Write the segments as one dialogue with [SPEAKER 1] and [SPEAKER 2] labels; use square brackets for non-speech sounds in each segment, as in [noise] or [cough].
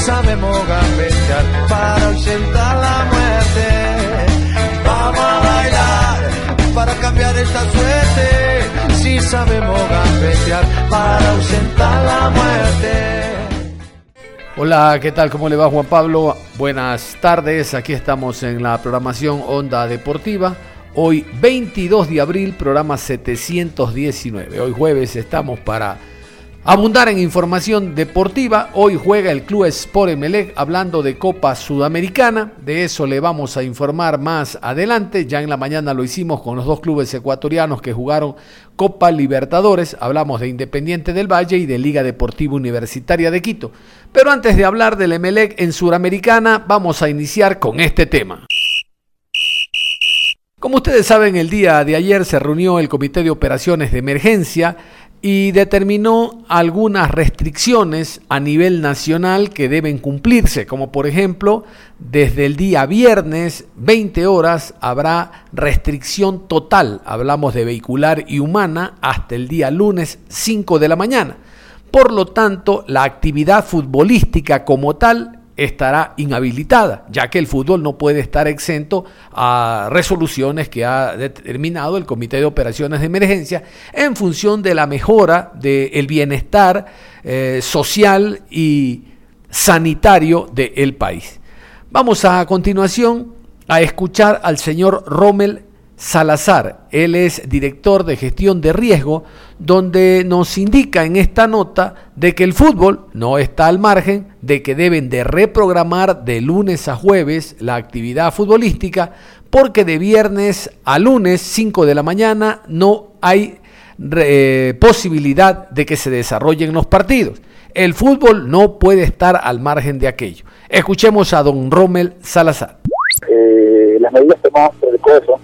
[SPEAKER 1] Sabemos gambetear para ausentar la muerte. Vamos a bailar para cambiar esta suerte. Si sabemos gambetear para ausentar la muerte.
[SPEAKER 2] Hola, ¿qué tal? ¿Cómo le va Juan Pablo? Buenas tardes, aquí estamos en la programación Onda Deportiva. Hoy 22 de abril, programa 719. Hoy jueves estamos para Abundar en información deportiva, hoy juega el Club Sport Emelec hablando de Copa Sudamericana, de eso le vamos a informar más adelante, ya en la mañana lo hicimos con los dos clubes ecuatorianos que jugaron Copa Libertadores, hablamos de Independiente del Valle y de Liga Deportiva Universitaria de Quito. Pero antes de hablar del Emelec en Sudamericana, vamos a iniciar con este tema. Como ustedes saben, el día de ayer se reunió el Comité de Operaciones de Emergencia y determinó algunas restricciones a nivel nacional que deben cumplirse, como por ejemplo, desde el día viernes 20 horas habrá restricción total, hablamos de vehicular y humana, hasta el día lunes 5 de la mañana. Por lo tanto, la actividad futbolística como tal estará inhabilitada, ya que el fútbol no puede estar exento a resoluciones que ha determinado el Comité de Operaciones de Emergencia en función de la mejora del bienestar eh, social y sanitario del país. Vamos a, a continuación a escuchar al señor Rommel Salazar. Él es director de gestión de riesgo, donde nos indica en esta nota de que el fútbol no está al margen, de que deben de reprogramar de lunes a jueves la actividad futbolística, porque de viernes a lunes 5 de la mañana no hay eh, posibilidad de que se desarrollen los partidos. El fútbol no puede estar al margen de aquello. Escuchemos a don Rommel Salazar.
[SPEAKER 3] Eh, las medidas tomadas por el COE son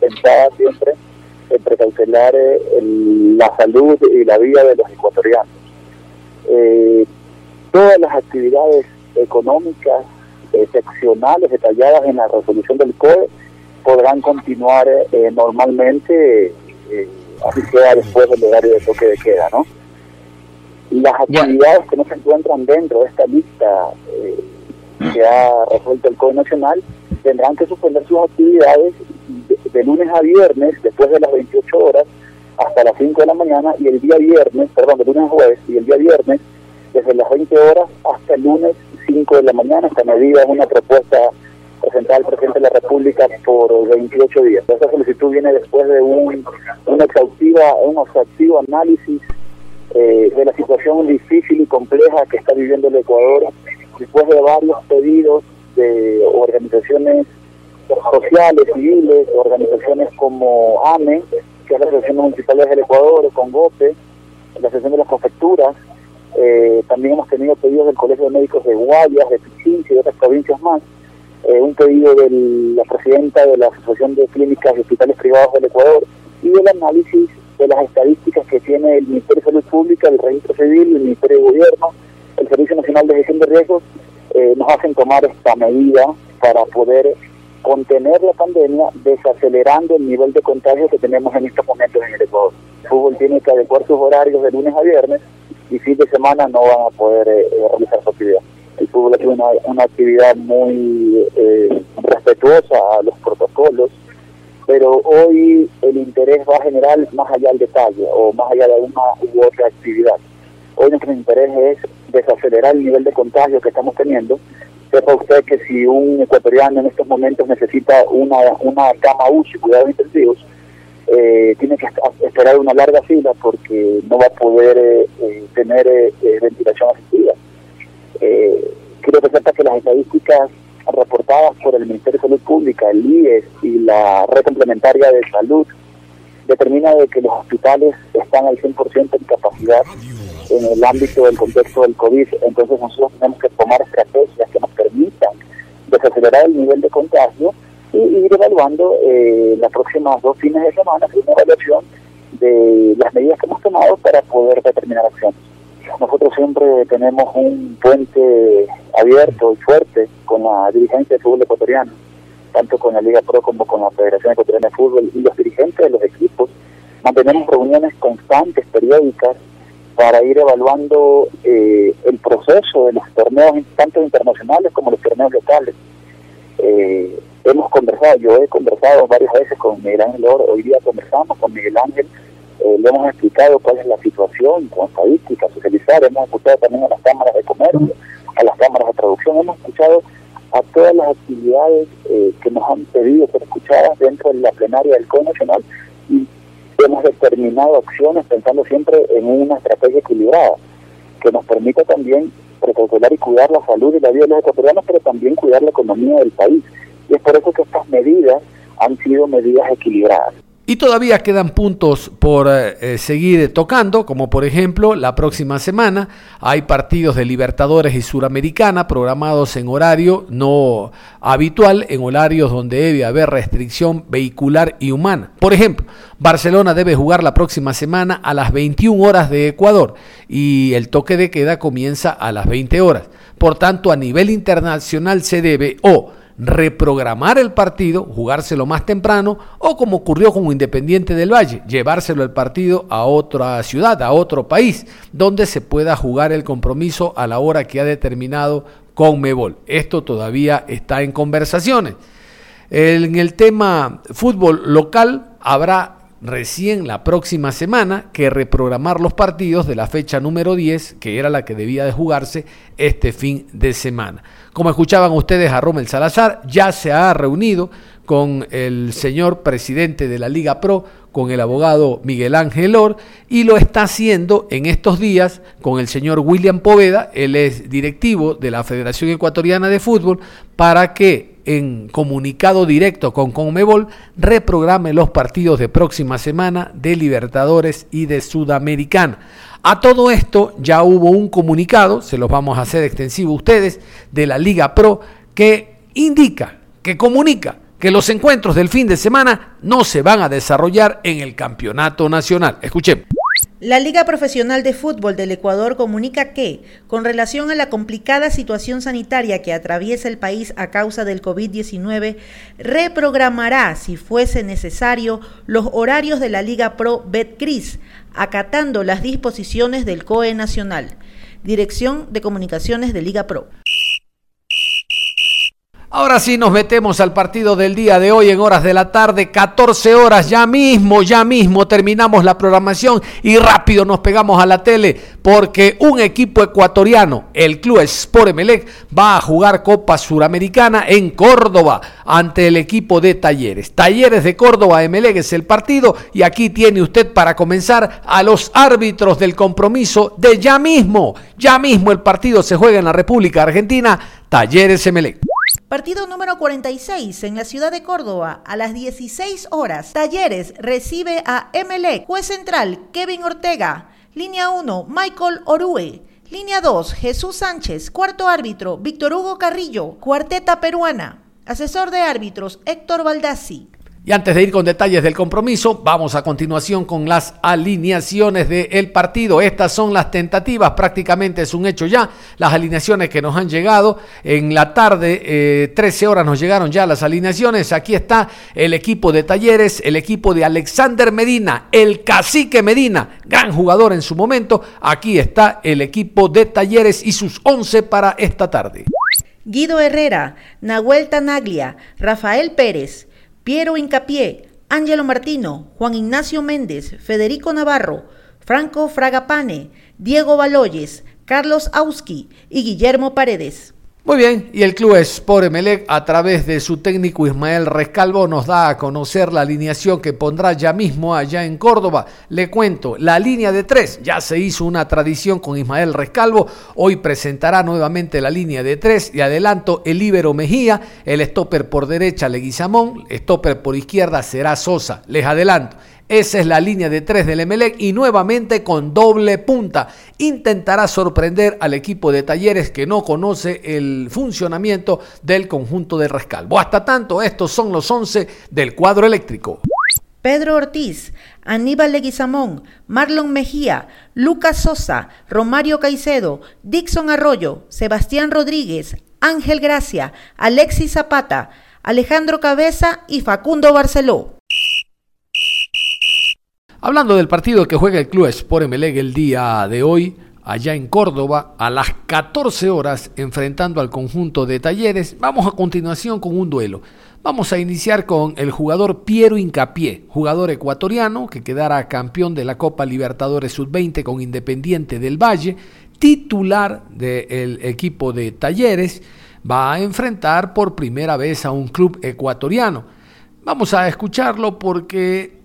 [SPEAKER 3] pensadas siempre en precautelar eh, la salud y la vida de los ecuatorianos. Eh, todas las actividades económicas excepcionales detalladas en la resolución del COE podrán continuar normalmente, así sea después del horario de toque de queda, ¿no? Las actividades que no se encuentran dentro de esta lista que ha resuelto el COE Nacional tendrán que suspender sus actividades de, lunes a viernes, después de las 28 horas, hasta las 5 de la mañana, y el día viernes, perdón, de lunes a jueves, y el día viernes, desde las 20 horas hasta el lunes 5 de la mañana. Esta medida es una propuesta presentada al presidente de la República por 28 días. Esta solicitud viene después de un, una exhaustiva, un exhaustivo análisis eh, de la situación difícil y compleja que está viviendo el Ecuador, después de varios pedidos de organizaciones sociales, civiles, organizaciones como AME, que es la Asociación Municipal del Ecuador, con GOPE, la Asociación de las Confecturas, eh, también hemos tenido pedidos del Colegio de Médicos de Guayas, de Pichincha y otras provincias más, eh, un pedido de la presidenta de la Asociación de Clínicas y Hospitales Privados del Ecuador y el análisis de las estadísticas que tiene el Ministerio de Salud Pública, el Registro Civil, el Ministerio de Gobierno, el Servicio Nacional de Gestión de Riesgos eh, nos hacen tomar esta medida para poder contener la pandemia desacelerando el nivel de contagio que tenemos en estos momentos en el Ecuador. El fútbol tiene que adecuar sus horarios de lunes a viernes y fin de semana no van a poder eh, eh, realizar su actividad. El fútbol es una, una actividad muy respetuosa a los protocolos, pero hoy el interés va a generar más allá del detalle o más allá de una u otra actividad. Hoy nuestro interés es desacelerar el nivel de contagio que estamos teniendo. Sepa usted que si un ecuatoriano en estos momentos necesita una, una cama UCI, cuidados intensivos, eh, tiene que esperar una larga fila porque no va a poder eh, eh, tener ventilación asistida. quiero sepa que las estadísticas reportadas por el Ministerio de Salud Pública, el IES y la Red Complementaria de Salud, determina de que los hospitales están al 100% en capacidad en el ámbito del contexto del COVID. Entonces nosotros tenemos que tomar estrategias que nos permitan desacelerar el nivel de contagio y ir evaluando eh, las próximas dos fines de semana, una evaluación de las medidas que hemos tomado para poder determinar acciones. Nosotros siempre tenemos un puente abierto y fuerte con la dirigencia del fútbol ecuatoriano, tanto con la Liga Pro como con la Federación Ecuatoriana de Fútbol y los dirigentes de los equipos. Mantenemos reuniones constantes, periódicas, para ir evaluando eh, el proceso de los torneos, tanto internacionales como los torneos locales. Eh, hemos conversado, yo he conversado varias veces con Miguel Ángel Oro, hoy día conversamos con Miguel Ángel, eh, le hemos explicado cuál es la situación con estadísticas, socializar, hemos escuchado también a las cámaras de comercio, a las cámaras de traducción, hemos escuchado a todas las actividades eh, que nos han pedido ser escuchadas dentro de la plenaria del COE Nacional hemos determinado acciones pensando siempre en una estrategia equilibrada que nos permita también protocolar y cuidar la salud y la vida de los ecuatorianos, pero también cuidar la economía del país. Y es por eso que estas medidas han sido medidas equilibradas.
[SPEAKER 2] Y todavía quedan puntos por eh, eh, seguir tocando, como por ejemplo la próxima semana hay partidos de Libertadores y Suramericana programados en horario no habitual, en horarios donde debe haber restricción vehicular y humana. Por ejemplo, Barcelona debe jugar la próxima semana a las 21 horas de Ecuador y el toque de queda comienza a las 20 horas. Por tanto, a nivel internacional se debe o reprogramar el partido, jugárselo más temprano, o como ocurrió con Independiente del Valle, llevárselo el partido a otra ciudad, a otro país, donde se pueda jugar el compromiso a la hora que ha determinado Conmebol. Esto todavía está en conversaciones. En el tema fútbol local habrá recién la próxima semana que reprogramar los partidos de la fecha número 10, que era la que debía de jugarse este fin de semana. Como escuchaban ustedes a Rommel Salazar, ya se ha reunido con el señor presidente de la Liga Pro, con el abogado Miguel Ángel Or, y lo está haciendo en estos días con el señor William Poveda, él es directivo de la Federación Ecuatoriana de Fútbol, para que en comunicado directo con Conmebol reprograme los partidos de próxima semana de Libertadores y de Sudamericana. A todo esto ya hubo un comunicado, se los vamos a hacer extensivo ustedes, de la Liga Pro que indica, que comunica que los encuentros del fin de semana no se van a desarrollar en el campeonato nacional. Escuchen.
[SPEAKER 4] La Liga Profesional de Fútbol del Ecuador comunica que, con relación a la complicada situación sanitaria que atraviesa el país a causa del COVID-19, reprogramará, si fuese necesario, los horarios de la Liga Pro Betcris, acatando las disposiciones del COE Nacional. Dirección de Comunicaciones de Liga Pro.
[SPEAKER 2] Ahora sí nos metemos al partido del día de hoy en horas de la tarde, 14 horas, ya mismo, ya mismo terminamos la programación y rápido nos pegamos a la tele porque un equipo ecuatoriano, el Club Sport Emelec, va a jugar Copa Suramericana en Córdoba ante el equipo de Talleres. Talleres de Córdoba, Emelec es el partido y aquí tiene usted para comenzar a los árbitros del compromiso de ya mismo, ya mismo el partido se juega en la República Argentina, Talleres Emelec.
[SPEAKER 4] Partido número 46 en la ciudad de Córdoba a las 16 horas. Talleres recibe a Emelec. Juez central Kevin Ortega. Línea 1 Michael Orue. Línea 2 Jesús Sánchez. Cuarto árbitro Víctor Hugo Carrillo. Cuarteta peruana. Asesor de árbitros Héctor Baldassi.
[SPEAKER 2] Y antes de ir con detalles del compromiso, vamos a continuación con las alineaciones del partido. Estas son las tentativas, prácticamente es un hecho ya. Las alineaciones que nos han llegado en la tarde, 13 eh, horas nos llegaron ya las alineaciones. Aquí está el equipo de Talleres, el equipo de Alexander Medina, el cacique Medina, gran jugador en su momento. Aquí está el equipo de Talleres y sus 11 para esta tarde.
[SPEAKER 4] Guido Herrera, Nahuel Tanaglia, Rafael Pérez. Piero Incapié, Ángelo Martino, Juan Ignacio Méndez, Federico Navarro, Franco Fragapane, Diego Baloyes, Carlos Auski y Guillermo Paredes.
[SPEAKER 2] Muy bien, y el club Sport Emelec a través de su técnico Ismael Rescalvo nos da a conocer la alineación que pondrá ya mismo allá en Córdoba. Le cuento, la línea de tres, ya se hizo una tradición con Ismael Rescalvo, hoy presentará nuevamente la línea de tres y adelanto el Ibero Mejía, el stopper por derecha Leguizamón, stopper por izquierda será Sosa, les adelanto. Esa es la línea de tres del Emelec y nuevamente con doble punta. Intentará sorprender al equipo de Talleres que no conoce el funcionamiento del conjunto de Rescalvo. Hasta tanto, estos son los 11 del cuadro eléctrico.
[SPEAKER 4] Pedro Ortiz, Aníbal Leguizamón, Marlon Mejía, Lucas Sosa, Romario Caicedo, Dixon Arroyo, Sebastián Rodríguez, Ángel Gracia, Alexis Zapata, Alejandro Cabeza y Facundo Barceló.
[SPEAKER 2] Hablando del partido que juega el Club Sport Emelec el día de hoy, allá en Córdoba, a las 14 horas, enfrentando al conjunto de Talleres, vamos a continuación con un duelo. Vamos a iniciar con el jugador Piero Incapié, jugador ecuatoriano que quedará campeón de la Copa Libertadores Sub-20 con Independiente del Valle, titular del equipo de Talleres, va a enfrentar por primera vez a un club ecuatoriano. Vamos a escucharlo porque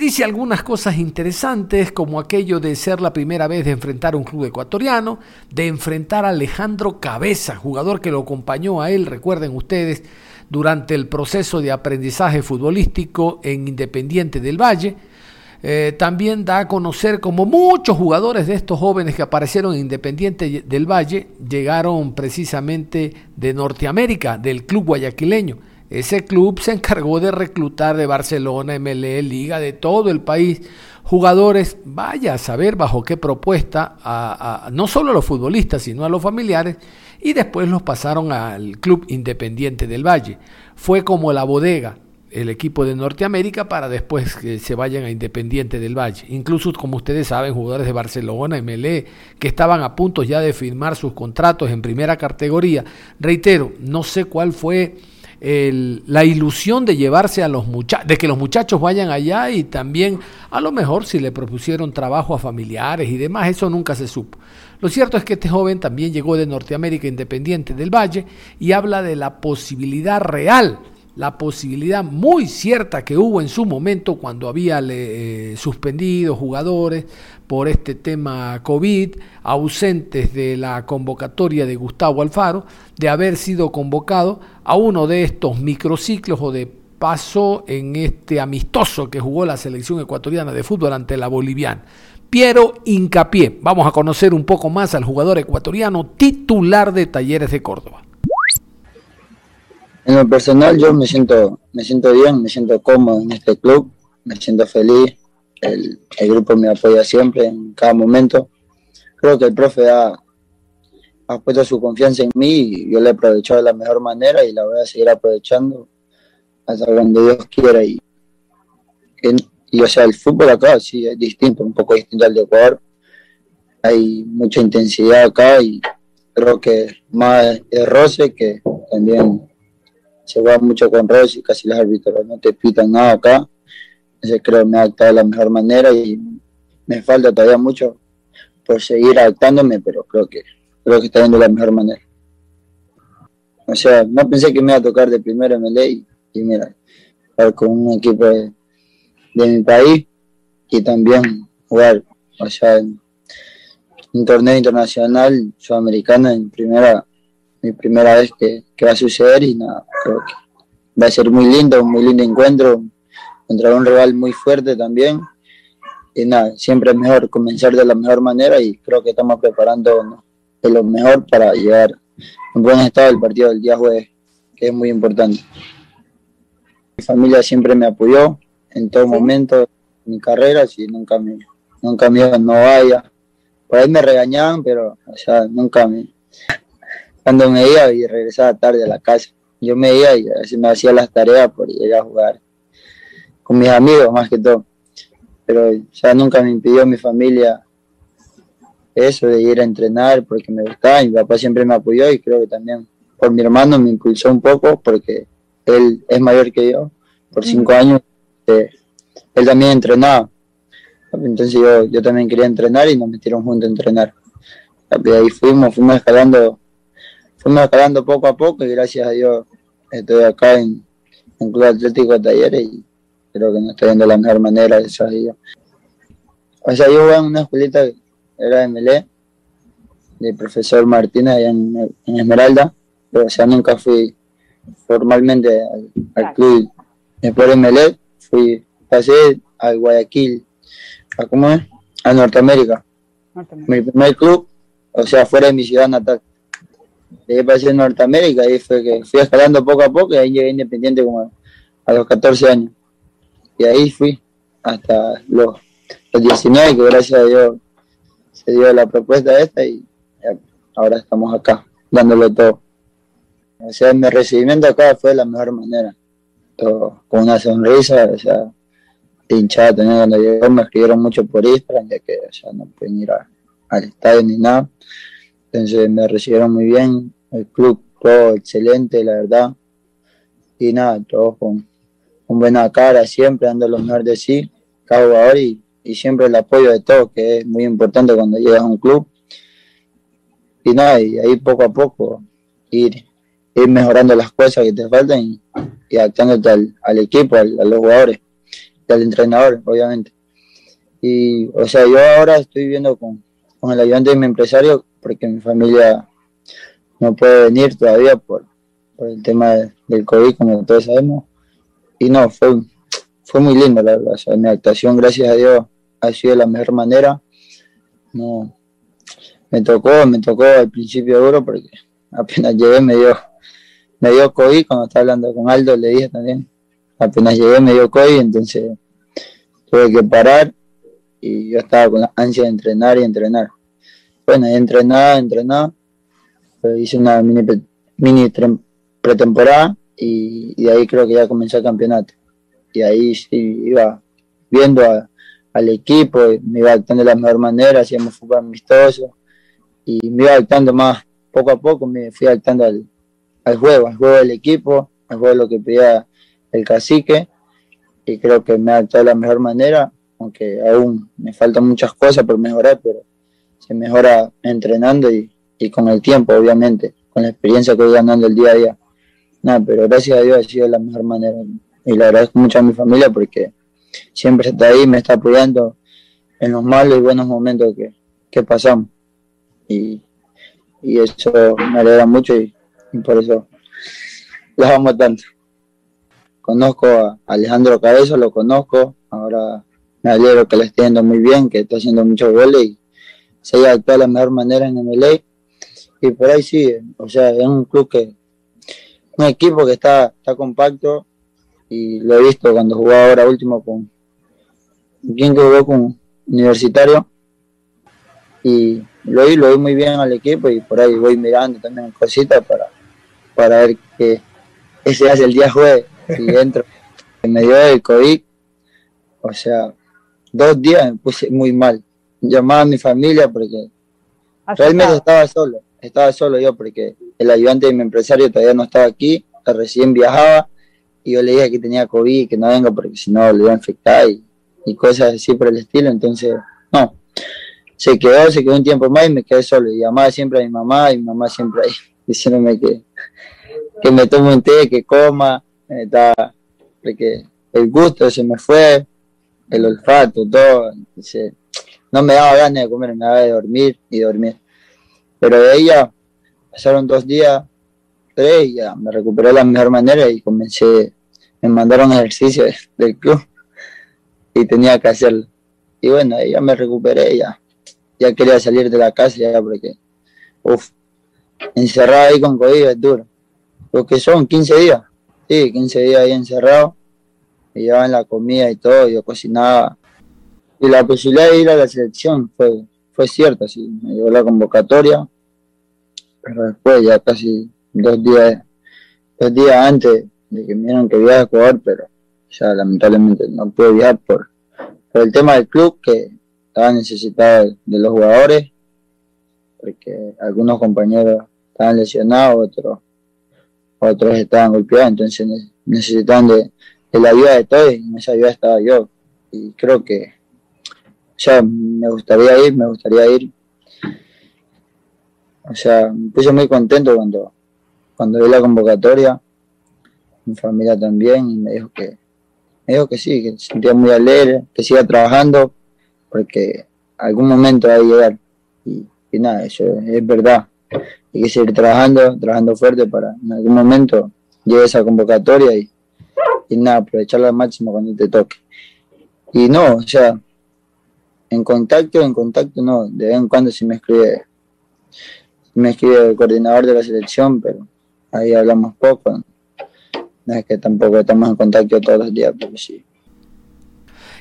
[SPEAKER 2] Dice algunas cosas interesantes, como aquello de ser la primera vez de enfrentar a un club ecuatoriano, de enfrentar a Alejandro Cabeza, jugador que lo acompañó a él, recuerden ustedes, durante el proceso de aprendizaje futbolístico en Independiente del Valle. Eh, también da a conocer como muchos jugadores de estos jóvenes que aparecieron en Independiente del Valle llegaron precisamente de Norteamérica, del club guayaquileño. Ese club se encargó de reclutar de Barcelona, MLE, Liga, de todo el país, jugadores, vaya a saber bajo qué propuesta, no solo a los futbolistas, sino a los familiares, y después los pasaron al Club Independiente del Valle. Fue como la bodega, el equipo de Norteamérica para después que se vayan a Independiente del Valle. Incluso, como ustedes saben, jugadores de Barcelona, MLE, que estaban a punto ya de firmar sus contratos en primera categoría. Reitero, no sé cuál fue la ilusión de llevarse a los muchachos, de que los muchachos vayan allá y también a lo mejor si le propusieron trabajo a familiares y demás, eso nunca se supo. Lo cierto es que este joven también llegó de Norteamérica Independiente del Valle y habla de la posibilidad real la posibilidad muy cierta que hubo en su momento cuando había eh, suspendido jugadores por este tema COVID, ausentes de la convocatoria de Gustavo Alfaro, de haber sido convocado a uno de estos microciclos o de paso en este amistoso que jugó la selección ecuatoriana de fútbol ante la boliviana. Piero Incapié. Vamos a conocer un poco más al jugador ecuatoriano titular de Talleres de Córdoba.
[SPEAKER 5] En lo personal yo me siento, me siento bien, me siento cómodo en este club, me siento feliz, el, grupo me apoya siempre en cada momento. Creo que el profe ha, ha puesto su confianza en mí y yo la he aprovechado de la mejor manera y la voy a seguir aprovechando hasta donde Dios quiera. Y, y o sea, el fútbol acá sí es distinto, un poco distinto al de Ecuador. Hay mucha intensidad acá y creo que más de roce que también se va mucho con Rossi, casi los árbitros no te pitan nada acá. Entonces creo que me he adaptado de la mejor manera y me falta todavía mucho por seguir adaptándome, pero creo que creo que está yendo de la mejor manera. O sea, no pensé que me iba a tocar de primero MLA y, y mira, jugar con un equipo de, mi país y también jugar, o sea, en un torneo internacional sudamericano en primera mi primera vez que, va a suceder y nada, creo que va a ser muy lindo, un muy lindo encuentro contra un rival muy fuerte también. Y nada, siempre es mejor comenzar de la mejor manera y creo que estamos preparando de lo mejor para llegar en buen estado el partido del día jueves, que es muy importante. Mi familia siempre me apoyó en todo momento de mi carrera, si nunca me, nunca me no vaya. Por ahí me regañaban, pero o sea, nunca me, cuando me iba y regresaba tarde a la casa. Yo me iba y así me hacía las tareas por ir a jugar con mis amigos más que todo. Pero ya nunca me impidió mi familia eso de ir a entrenar porque me gustaba. Mi papá siempre me apoyó y creo que también por mi hermano me impulsó un poco porque él es mayor que yo, por cinco años. Eh, él también entrenaba. Entonces yo, yo también quería entrenar y nos metieron juntos a entrenar. Y ahí fuimos, fuimos escalando fuimos escalando poco a poco y gracias a Dios estoy acá en, en Club Atlético de Talleres y creo que nos está yendo de la mejor manera, gracias a Dios. O sea, yo voy en una escuelita que era de Melé, de profesor Martínez allá en, Esmeralda, pero o sea, nunca fui formalmente al, club. Después de Melé, fui, pasé al Guayaquil, a, ¿cómo es? A Norteamérica. Mi primer club, o sea, fuera de mi ciudad natal. Y ahí pasé en Norteamérica, ahí fue que fui escalando poco a poco y ahí llegué independiente como a los 14 años. Y ahí fui hasta los, los 19, que gracias a Dios se dio la propuesta esta y ahora estamos acá, dándolo todo. O sea, mi recibimiento acá fue de la mejor manera. Con una sonrisa, o sea, hinchada también cuando llegó, me escribieron mucho por Instagram, ya que o sea, no pueden ir al estadio ni nada. Entonces me recibieron muy bien, el club todo excelente, la verdad. Y nada, todos con, con buena cara, siempre dando lo mejor de sí, cada jugador y, y siempre el apoyo de todos, que es muy importante cuando llegas a un club y nada, y ahí poco a poco ir, ir mejorando las cosas que te faltan y, y adaptándote al, equipo, a los jugadores y al entrenador, obviamente. Y, o sea, yo ahora estoy viviendo con, con el ayudante de mi empresario porque mi familia no puede venir todavía por, por el tema del COVID, como todos sabemos. Y no, fue, fue muy lindo, la verdad. Mi actuación, gracias a Dios, ha sido de la mejor manera. No, me tocó, me tocó al principio duro porque apenas llegué me dio, me dio COVID, cuando estaba hablando con Aldo le dije también, apenas llegué me dio COVID, entonces tuve que parar y yo estaba con la ansia de entrenar y entrenar. Bueno, he entrenado, entrenado, hice una mini, pretemporada y, de ahí creo que ya comenzó el campeonato. Y ahí sí iba viendo al equipo, me iba actuando de la mejor manera, hacíamos fútbol amistoso, y me iba adaptando más, poco a poco me fui adaptando al, juego, al juego del equipo, al juego de lo que pedía el cacique y creo que me adaptado de la mejor manera, aunque aún me faltan muchas cosas por mejorar, pero se mejora entrenando y, con el tiempo, obviamente, con la experiencia que voy ganando el día a día. Nada, pero gracias a Dios ha sido la mejor manera y le agradezco mucho a mi familia porque siempre está ahí, me está apoyando en los malos y buenos momentos que pasamos y, eso me alegra mucho y, por eso los amo tanto. Conozco a Alejandro Cabezo, lo conozco, ahora me alegro que le esté yendo muy bien, que está haciendo muchos goles y se haya actuado de la mejor manera en MLA. Y por ahí sí, o sea, es un club que, un equipo que está, está compacto y lo he visto cuando jugaba ahora último con, ¿quién que jugó con Universitario? Y lo oí, lo oí muy bien al equipo y por ahí voy mirando también cositas para, para ver que ese hace el día jueves y dentro [laughs] me dio el COVID, o sea, dos días me puse muy mal. Llamaba a mi familia porque realmente estaba solo, estaba solo yo porque el ayudante de mi empresario todavía no estaba aquí, recién viajaba y yo le dije que tenía COVID, que no venga porque si no le iba a infectar y, y cosas así por el estilo, entonces no, se quedó, se quedó un tiempo más y me quedé solo. Y llamaba siempre a mi mamá y mi mamá siempre ahí [laughs] diciéndome que, que me tome un té, que coma, porque el gusto se me fue, el olfato, todo. No me daba ganas de comer, me daba de dormir y dormir. Pero de ella pasaron dos días, tres, y ya me recuperé de la mejor manera y comencé, me mandaron ejercicio del club y tenía que hacerlo. Y bueno, ya me recuperé ya ya quería salir de la casa ya porque, uff, encerrado ahí con COVID es duro. Lo que son 15 días, sí, 15 días ahí encerrado, me llevaban la comida y todo, yo cocinaba. Y la posibilidad de ir a la selección fue, fue cierta, sí, me llevó la convocatoria, pero después ya casi dos días, dos días antes de que me dieron que viajar a jugar, pero ya lamentablemente no pude viajar por, por el tema del club que estaba necesitado de los jugadores, porque algunos compañeros estaban lesionados, otros, otros estaban golpeados, entonces necesitaban de, la ayuda de todos y en esa ayuda estaba yo. Y creo que ya me gustaría ir, me gustaría ir. o sea, me puse muy contento cuando, cuando vi la convocatoria, mi familia también, y me dijo que, me dijo que sí, que se sentía muy alegre, que siga trabajando, porque algún momento va a llegar. Y, y nada, eso es verdad. Hay que seguir trabajando, trabajando fuerte para en algún momento llegue esa convocatoria y, y nada, aprovecharla al máximo cuando te toque. Y no, o sea, en contacto, en contacto no, de vez en cuando sí me escribe, me escribe el coordinador de la selección, pero ahí hablamos poco. No es que tampoco estamos en contacto todos los días, pero sí.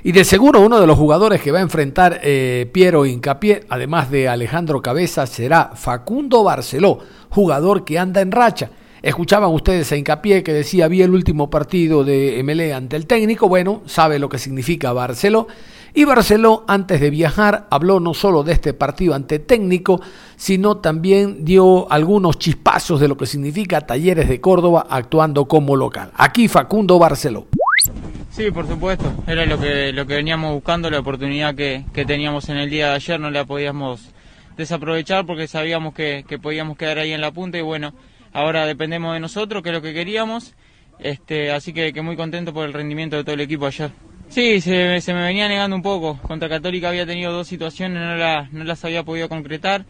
[SPEAKER 2] Y de seguro uno de los jugadores que va a enfrentar eh, Piero Incapié, además de Alejandro Cabeza, será Facundo Barceló, jugador que anda en racha. Escuchaban ustedes a Incapié que decía, vi el último partido de MLE ante el técnico, bueno, sabe lo que significa Barceló. Y Barceló, antes de viajar, habló no solo de este partido ante técnico, sino también dio algunos chispazos de lo que significa Talleres de Córdoba actuando como local. Aquí Facundo Barceló.
[SPEAKER 6] Sí, por supuesto. Era lo que, lo que veníamos buscando, la oportunidad que, que teníamos en el día de ayer, no la podíamos desaprovechar porque sabíamos que, que podíamos quedar ahí en la punta y bueno, ahora dependemos de nosotros, que es lo que queríamos. Este, así que, que muy contento por el rendimiento de todo el equipo ayer. Sí, se, se, me venía negando un poco. Contra Católica había tenido dos situaciones, no, la, no las había podido concretar.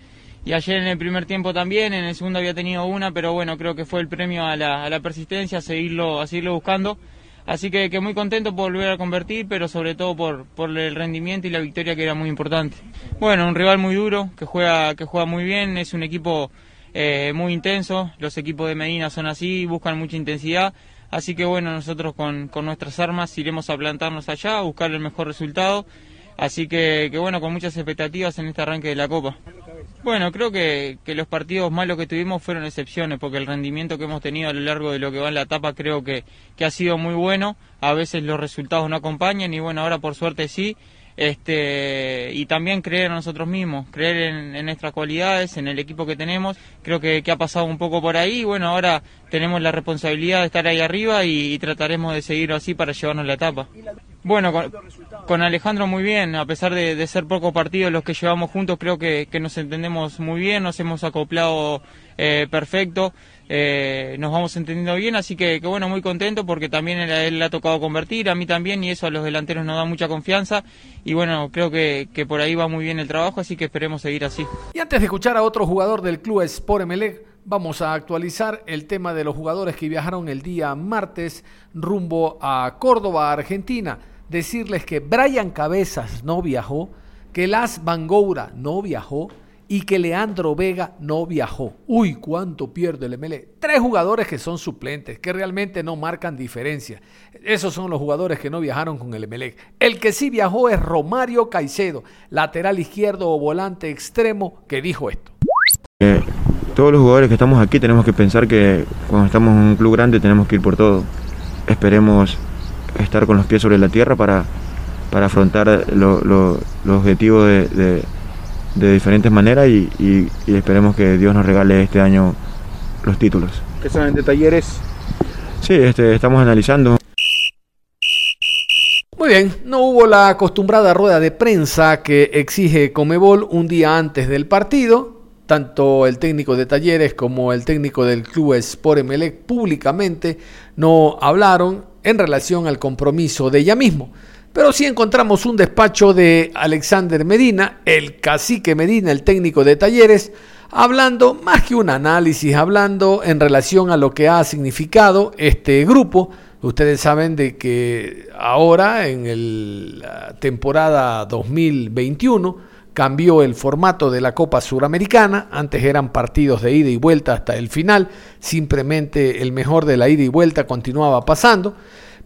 [SPEAKER 6] Y ayer en el primer tiempo también, en el segundo había tenido una, pero bueno, creo que fue el premio a la, a la persistencia, a seguirlo, a seguirlo buscando. Así que, que, muy contento por volver a convertir, pero sobre todo por, por el rendimiento y la victoria que era muy importante. Bueno, un rival muy duro, que juega, que juega muy bien, es un equipo eh, muy intenso, los equipos de Medina son así, buscan mucha intensidad Así que bueno, nosotros con, con, nuestras armas iremos a plantarnos allá, a buscar el mejor resultado. Así que, que, bueno, con muchas expectativas en este arranque de la Copa. Bueno, creo que, que, los partidos malos que tuvimos fueron excepciones, porque el rendimiento que hemos tenido a lo largo de lo que va en la etapa creo que, que ha sido muy bueno. A veces los resultados no acompañan y bueno, ahora por suerte sí este, y también creer en nosotros mismos, creer en, nuestras cualidades, en el equipo que tenemos. Creo que, ha pasado un poco por ahí. Bueno, ahora tenemos la responsabilidad de estar ahí arriba y, trataremos de seguir así para llevarnos la etapa. Bueno, con, Alejandro muy bien, a pesar de, ser pocos partidos los que llevamos juntos, creo que, nos entendemos muy bien, nos hemos acoplado eh, perfecto eh, nos vamos entendiendo bien, así que, bueno, muy contento porque también él, le ha tocado convertir, a mí también, y eso a los delanteros nos da mucha confianza. Y bueno, creo que, que por ahí va muy bien el trabajo, así que esperemos seguir así.
[SPEAKER 2] Y antes de escuchar a otro jugador del club Sport Emelec, vamos a actualizar el tema de los jugadores que viajaron el día martes rumbo a Córdoba, Argentina. Decirles que Brian Cabezas no viajó, que Las Bangoura no viajó, y que Leandro Vega no viajó. Uy, cuánto pierde el MLE. Tres jugadores que son suplentes, que realmente no marcan diferencia. Esos son los jugadores que no viajaron con el MLE. El que sí viajó es Romario Caicedo, lateral izquierdo o volante extremo, que dijo esto.
[SPEAKER 7] Eh, todos los jugadores que estamos aquí tenemos que pensar que cuando estamos en un club grande tenemos que ir por todo. Esperemos estar con los pies sobre la tierra para, para afrontar los objetivos de de diferentes maneras y, esperemos que Dios nos regale este año los títulos.
[SPEAKER 8] ¿Qué saben de talleres?
[SPEAKER 7] Sí, este, estamos analizando.
[SPEAKER 2] Muy bien, no hubo la acostumbrada rueda de prensa que exige Comebol un día antes del partido. Tanto el técnico de Talleres como el técnico del club Sport Emelec públicamente no hablaron en relación al compromiso de ella mismo. Pero sí encontramos un despacho de Alexander Medina, el cacique Medina, el técnico de talleres, hablando más que un análisis, hablando en relación a lo que ha significado este grupo. Ustedes saben de que ahora, en la temporada 2021, cambió el formato de la Copa Suramericana. Antes eran partidos de ida y vuelta hasta el final. Simplemente el mejor de la ida y vuelta continuaba pasando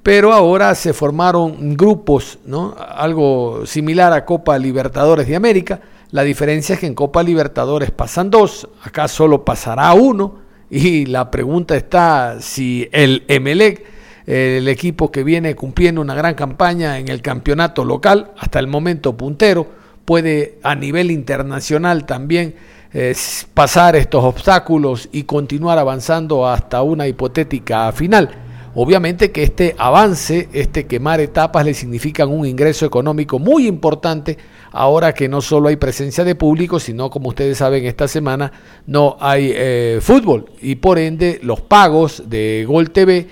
[SPEAKER 2] pero ahora se formaron grupos, ¿no? algo similar a Copa Libertadores de América. La diferencia es que en Copa Libertadores pasan dos, acá solo pasará uno, y la pregunta está si el Emelec, el equipo que viene cumpliendo una gran campaña en el campeonato local, hasta el momento puntero, puede a nivel internacional también eh, pasar estos obstáculos y continuar avanzando hasta una hipotética final. Obviamente que este avance, este quemar etapas le significan un ingreso económico muy importante ahora que no solo hay presencia de público, sino como ustedes saben esta semana no hay eh, fútbol y por ende los pagos de Gol TV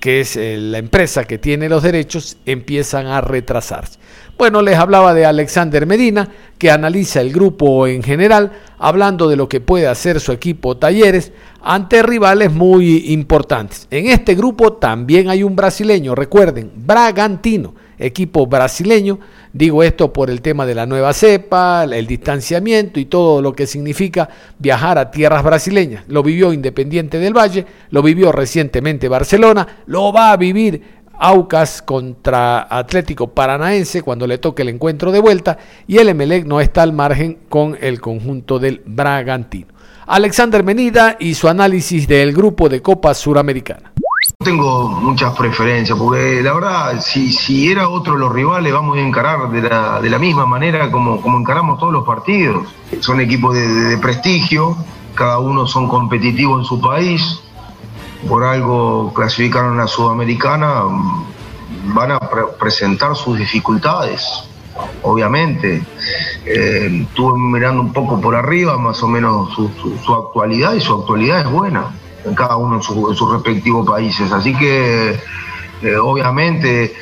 [SPEAKER 2] que es eh, la empresa que tiene los derechos, empiezan a retrasarse. Bueno, les hablaba de Alexander Medina, que analiza el grupo en general, hablando de lo que puede hacer su equipo Talleres ante rivales muy importantes. En este grupo también hay un brasileño, recuerden, Bragantino, equipo brasileño. Digo esto por el tema de la nueva cepa, el distanciamiento y todo lo que significa viajar a tierras brasileñas. Lo vivió Independiente del Valle, lo vivió recientemente Barcelona, lo va a vivir Aucas contra Atlético Paranaense cuando le toque el encuentro de vuelta y el Emelec no está al margen con el conjunto del Bragantino. Alexander Menida y su análisis del grupo de Copa Suramericana.
[SPEAKER 8] Tengo muchas preferencias, porque la verdad, si, si era otro los rivales, vamos a encarar de la, de la misma manera como, como encaramos todos los partidos. Son equipos de prestigio, cada uno son competitivos en su país, por algo clasificaron a Sudamericana, van a presentar sus dificultades, obviamente. Eh, estuve mirando un poco por arriba más o menos su, actualidad y su actualidad es buena en cada uno en, sus respectivos países. Así que eh, obviamente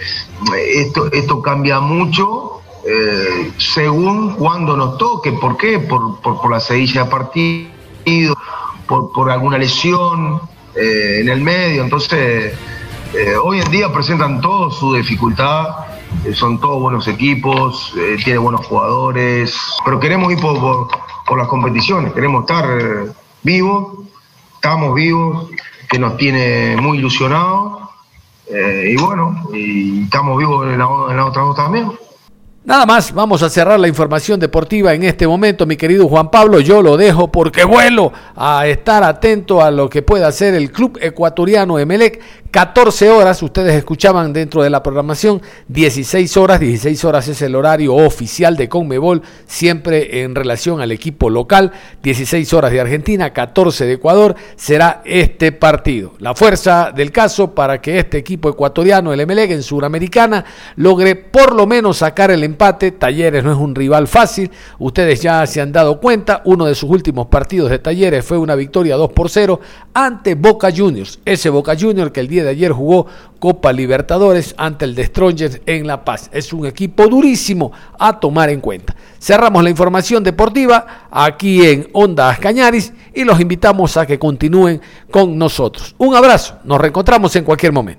[SPEAKER 8] esto, esto cambia mucho eh, según cuando nos toque. ¿Por qué? Por, por, la sedilla de partido, por, por alguna lesión. Eh, en el medio. Entonces, eh, hoy en día presentan todo su dificultad. Eh, son todos buenos equipos, tiene buenos jugadores, pero queremos ir por, por, las competiciones, queremos estar vivos, estamos vivos, que nos tiene muy ilusionados. y bueno, y estamos vivos en la, la otra dos también.
[SPEAKER 2] Nada más, vamos a cerrar la información deportiva en este momento, mi querido Juan Pablo. Yo lo dejo porque vuelo a estar atento a lo que pueda hacer el club ecuatoriano Emelec 14 horas, ustedes escuchaban dentro de la programación, 16 horas, 16 horas es el horario oficial de Conmebol, siempre en relación al equipo local, 16 horas de Argentina, 14 de Ecuador, será este partido. La fuerza del caso para que este equipo ecuatoriano, el Emelec en Suramericana, logre por lo menos sacar el empate. Talleres no es un rival fácil, ustedes ya se han dado cuenta, uno de sus últimos partidos de Talleres fue una victoria 2 por 0 ante Boca Juniors, ese Boca Juniors que el día de ayer jugó Copa Libertadores ante el Destroyers en La Paz. Es un equipo durísimo a tomar en cuenta. Cerramos la información deportiva aquí en Ondas Cañaris y los invitamos a que continúen con nosotros. Un abrazo, nos reencontramos en cualquier momento.